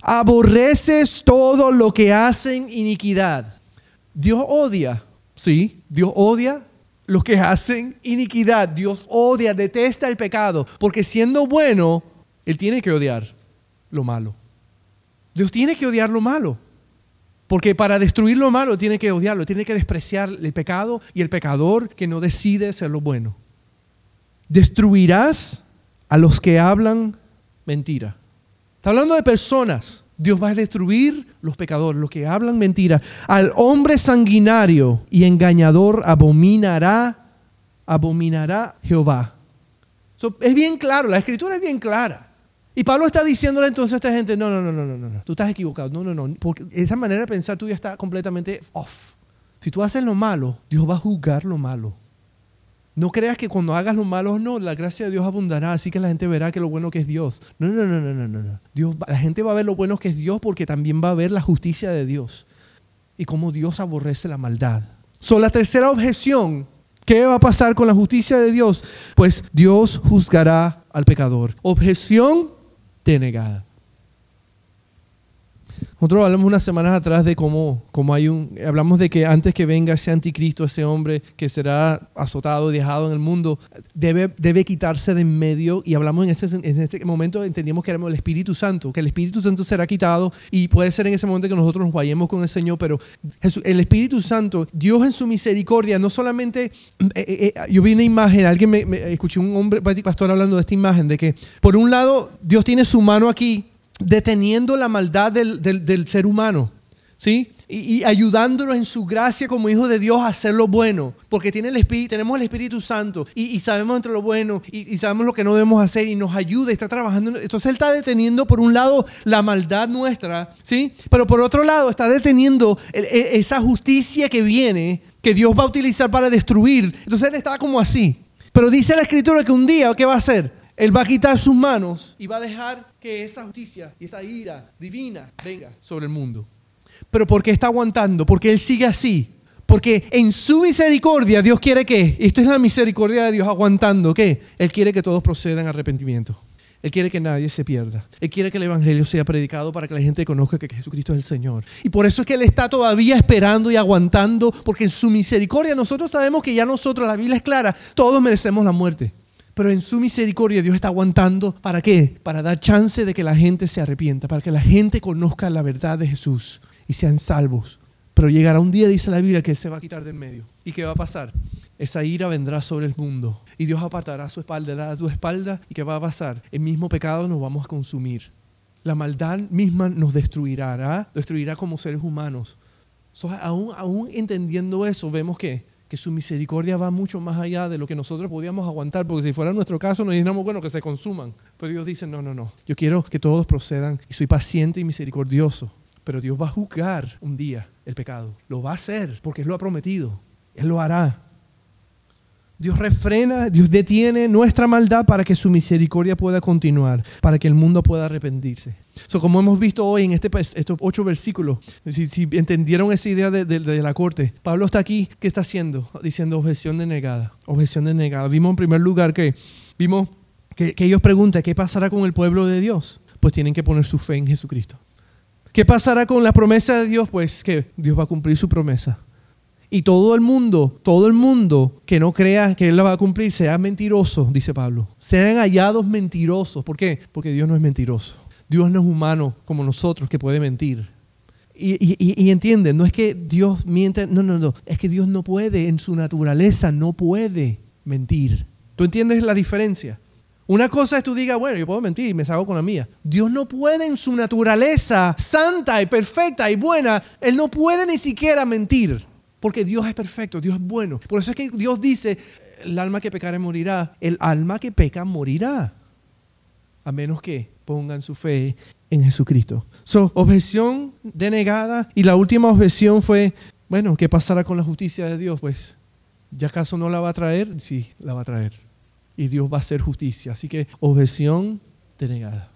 Aborreces todo lo que hacen iniquidad. Dios odia, sí, Dios odia los que hacen iniquidad. Dios odia, detesta el pecado, porque siendo bueno, Él tiene que odiar lo malo. Dios tiene que odiar lo malo. Porque para destruir lo malo tiene que odiarlo, tiene que despreciar el pecado y el pecador que no decide ser lo bueno. Destruirás a los que hablan mentira. Está hablando de personas. Dios va a destruir los pecadores, los que hablan mentira. Al hombre sanguinario y engañador abominará, abominará Jehová. es bien claro, la escritura es bien clara. Y Pablo está diciéndole entonces a esta gente, no, no, no, no, no, no, tú estás equivocado, no, no, no, porque esa manera de pensar tuya está completamente off. Si tú haces lo malo, Dios va a juzgar lo malo. No creas que cuando hagas lo malo, no, la gracia de Dios abundará, así que la gente verá que lo bueno que es Dios. No, no, no, no, no, no. Dios, la gente va a ver lo bueno que es Dios porque también va a ver la justicia de Dios y cómo Dios aborrece la maldad. So, la tercera objeción, ¿qué va a pasar con la justicia de Dios? Pues Dios juzgará al pecador. Objeción denegada. Nosotros hablamos unas semanas atrás de cómo, cómo hay un... Hablamos de que antes que venga ese anticristo, ese hombre que será azotado, dejado en el mundo, debe, debe quitarse de en medio. Y hablamos en este, en este momento, entendíamos que éramos el Espíritu Santo, que el Espíritu Santo será quitado y puede ser en ese momento que nosotros nos vayamos con el Señor, pero el Espíritu Santo, Dios en su misericordia, no solamente... Eh, eh, eh, yo vi una imagen, alguien me, me escuché un hombre, pastor hablando de esta imagen, de que por un lado Dios tiene su mano aquí deteniendo la maldad del, ser humano, ¿sí? Y, ayudándonos en su gracia como hijos de Dios a hacer lo bueno, porque tiene el Espíritu, tenemos el Espíritu Santo y, sabemos entre lo bueno y, sabemos lo que no debemos hacer y nos ayuda y está trabajando. Entonces Él está deteniendo por un lado la maldad nuestra, ¿sí? Pero por otro lado está deteniendo e, esa justicia que viene, que Dios va a utilizar para destruir. Entonces Él está como así. Pero dice la Escritura que un día, ¿qué va a hacer? Él va a quitar sus manos y va a dejar que esa justicia y esa ira divina venga sobre el mundo. Pero ¿por qué está aguantando? Porque Él sigue así. Porque en su misericordia Dios quiere que, esto es la misericordia de Dios aguantando, ¿qué? Él quiere que todos procedan a arrepentimiento. Él quiere que nadie se pierda. Él quiere que el Evangelio sea predicado para que la gente conozca que Jesucristo es el Señor. Y por eso es que Él está todavía esperando y aguantando, porque en su misericordia nosotros sabemos que ya nosotros, la Biblia es clara, todos merecemos la muerte. Pero en su misericordia Dios está aguantando. ¿Para qué? Para dar chance de que la gente se arrepienta, para que la gente conozca la verdad de Jesús y sean salvos. Pero llegará un día, dice la Biblia, que se va a quitar del medio. ¿Y qué va a pasar? Esa ira vendrá sobre el mundo. Y Dios apartará su espalda, a su espalda. ¿Y qué va a pasar? El mismo pecado nos vamos a consumir. La maldad misma nos destruirá, destruirá como seres humanos. aún, aún entendiendo eso, vemos que que su misericordia va mucho más allá de lo que nosotros podíamos aguantar, porque si fuera nuestro caso nos diríamos, bueno, que se consuman. Pero Dios dice, no, no, no, yo quiero que todos procedan y soy paciente y misericordioso. Pero Dios va a juzgar un día el pecado. Lo va a hacer porque Él lo ha prometido. Él lo hará. Dios refrena, Dios detiene nuestra maldad para que su misericordia pueda continuar, para que el mundo pueda arrepentirse. So, como hemos visto hoy en este, estos ocho versículos, si, entendieron esa idea de, la corte, Pablo está aquí, ¿qué está haciendo? Diciendo objeción denegada, objeción denegada. Vimos en primer lugar que, vimos que, que ellos preguntan, ¿qué pasará con el pueblo de Dios? Pues tienen que poner su fe en Jesucristo. ¿Qué pasará con la promesa de Dios? Pues que Dios va a cumplir su promesa. Y todo el mundo, todo el mundo que no crea que Él la va a cumplir, sea mentiroso, dice Pablo. Sean hallados mentirosos. ¿Por qué? Porque Dios no es mentiroso. Dios no es humano como nosotros que puede mentir. Y, y, no es que Dios miente, no, no, no. Es que Dios no puede, en su naturaleza no puede mentir. ¿Tú entiendes la diferencia? Una cosa es tú digas, bueno, yo puedo mentir y me salgo con la mía. Dios no puede en su naturaleza santa y perfecta y buena, Él no puede ni siquiera mentir. Porque Dios es perfecto, Dios es bueno. Por eso es que Dios dice, el alma que pecare morirá. El alma que peca morirá. A menos que pongan su fe en Jesucristo. So, objeción denegada. Y la última objeción fue, bueno, ¿qué pasará con la justicia de Dios? Pues, ¿ya acaso no la va a traer? Sí, la va a traer. Y Dios va a hacer justicia. Así que objeción denegada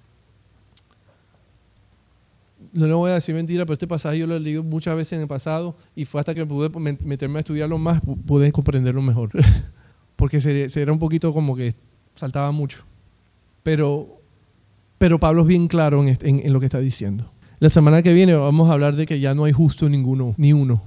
no le voy a decir mentira, pero este pasaje yo lo he leído muchas veces en el pasado y fue hasta que pude meterme a estudiarlo más, pude comprenderlo mejor. Porque era un poquito como que saltaba mucho. Pero, pero Pablo es bien claro en, lo que está diciendo. La semana que viene vamos a hablar de que ya no hay justo ninguno, ni uno.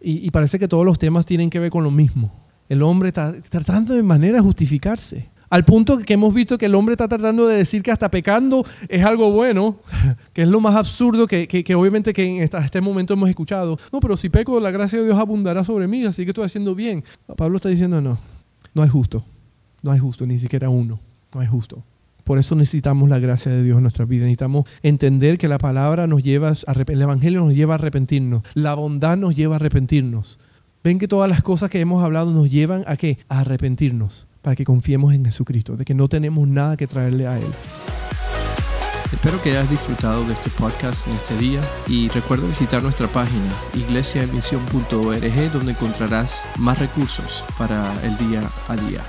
Y, parece que todos los temas tienen que ver con lo mismo. El hombre está tratando de manera justificarse. Al punto que hemos visto que el hombre está tratando de decir que hasta pecando es algo bueno, que es lo más absurdo que, que, obviamente que en este momento hemos escuchado. No, pero si peco, la gracia de Dios abundará sobre mí, así que estoy haciendo bien. Pablo está diciendo, no, no hay justo, no hay justo, ni siquiera uno, no hay justo. Por eso necesitamos la gracia de Dios en nuestra vida. Necesitamos entender que la palabra nos lleva, a, el Evangelio nos lleva a arrepentirnos. La bondad nos lleva a arrepentirnos. Ven que todas las cosas que hemos hablado nos llevan a qué? A arrepentirnos para que confiemos en Jesucristo, de que no tenemos nada que traerle a Él. Espero que hayas disfrutado de este podcast en este día y recuerda visitar nuestra página iglesiaemisión.org donde encontrarás más recursos para el día a día.